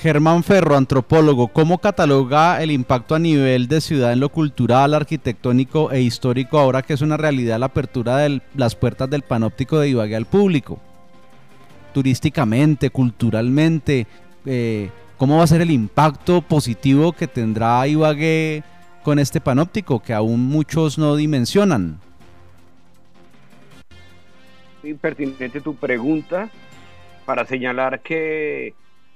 Germán Ferro, antropólogo, ¿cómo cataloga el impacto a nivel de ciudad en lo cultural, arquitectónico e histórico ahora que es una realidad la apertura de las puertas del panóptico de Ibagué al público? Turísticamente, culturalmente, eh, ¿cómo va a ser el impacto positivo que tendrá Ibagué con este panóptico que aún muchos no dimensionan? Muy pertinente tu pregunta para señalar que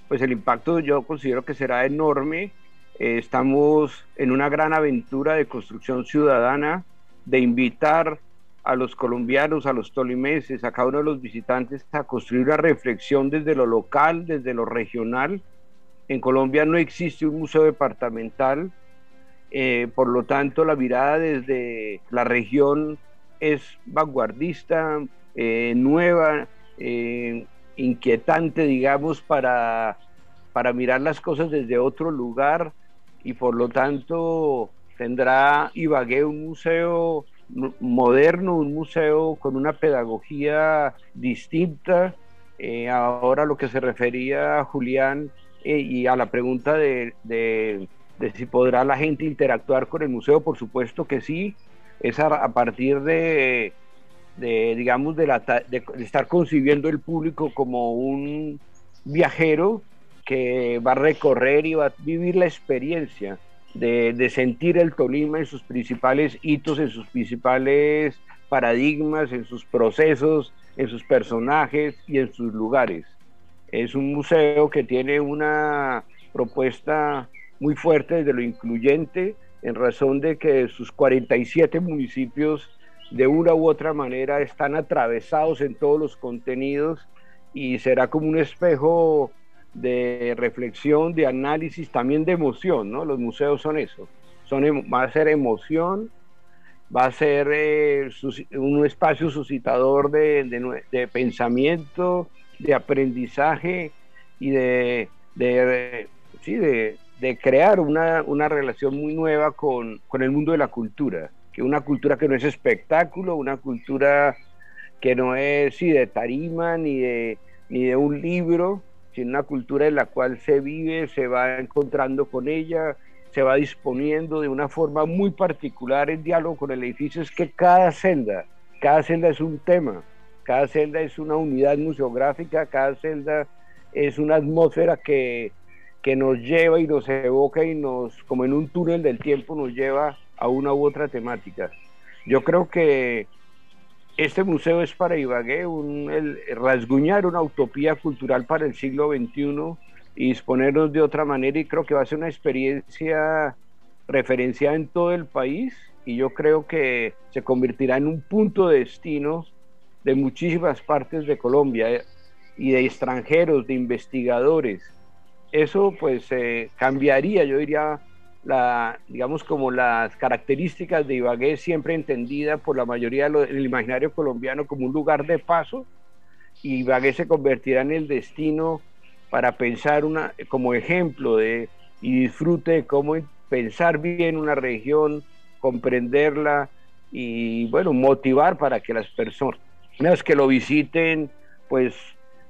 pues el impacto yo considero que será enorme. Eh, estamos en una gran aventura de construcción ciudadana, de invitar a los colombianos, a los tolimenses, a cada uno de los visitantes a construir una reflexión desde lo local, desde lo regional. En Colombia no existe un museo departamental, eh, por lo tanto la mirada desde la región es vanguardista, eh, nueva, inquietante, digamos, para, para mirar las cosas desde otro lugar y por lo tanto tendrá Ibagué un museo moderno, un museo con una pedagogía distinta. Eh, ahora lo que se refería a Julián eh, y a la pregunta de, de, si podrá la gente interactuar con el museo, por supuesto que sí, es a partir de, de digamos, de, estar concibiendo el público como un viajero que va a recorrer y va a vivir la experiencia de, de, sentir el Tolima en sus principales hitos, en sus principales paradigmas, en sus procesos, en sus personajes y en sus lugares. Es un museo que tiene una propuesta muy fuerte desde lo incluyente, en razón de que sus 47 municipios de una u otra manera están atravesados en todos los contenidos y será como un espejo de reflexión, de análisis, también de emoción, ¿no? Los museos son eso, son, va a ser emoción, va a ser eh, un espacio suscitador de, pensamiento, de aprendizaje y de, de, crear una, una, relación muy nueva con, con el mundo de la cultura que una cultura que no es espectáculo, una cultura que no es sí, de tarima ni de, ni de un libro, sino una cultura en la cual se vive, se va encontrando con ella, se va disponiendo de una forma muy particular en diálogo con el edificio, es que cada celda, cada celda es un tema, cada celda es una unidad museográfica, cada celda es una atmósfera que, que nos lleva y nos evoca y nos, como en un túnel del tiempo, nos lleva a una u otra temática. Yo creo que este museo es para Ibagué un, rasguñar una utopía cultural para el siglo XXI y disponernos de otra manera y creo que va a ser una experiencia referenciada en todo el país y yo creo que se convertirá en un punto de destino de muchísimas partes de Colombia eh, y de extranjeros, de investigadores. Eso pues eh, cambiaría, yo diría, la, digamos, como las características de Ibagué, siempre entendida por la mayoría del imaginario colombiano como un lugar de paso, y Ibagué se convertirá en el destino para pensar una, como ejemplo de, y disfrute de cómo pensar bien una región, comprenderla y, bueno, motivar para que las personas que lo visiten, pues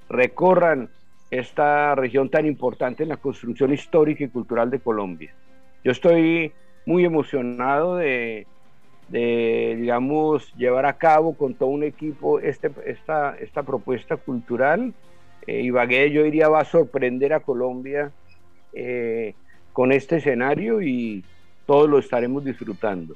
recorran esta región tan importante en la construcción histórica y cultural de Colombia. Yo estoy muy emocionado de, digamos, llevar a cabo con todo un equipo este, esta, esta propuesta cultural. Eh, Ibagué, yo diría, va a sorprender a Colombia eh, con este escenario y todos lo estaremos disfrutando.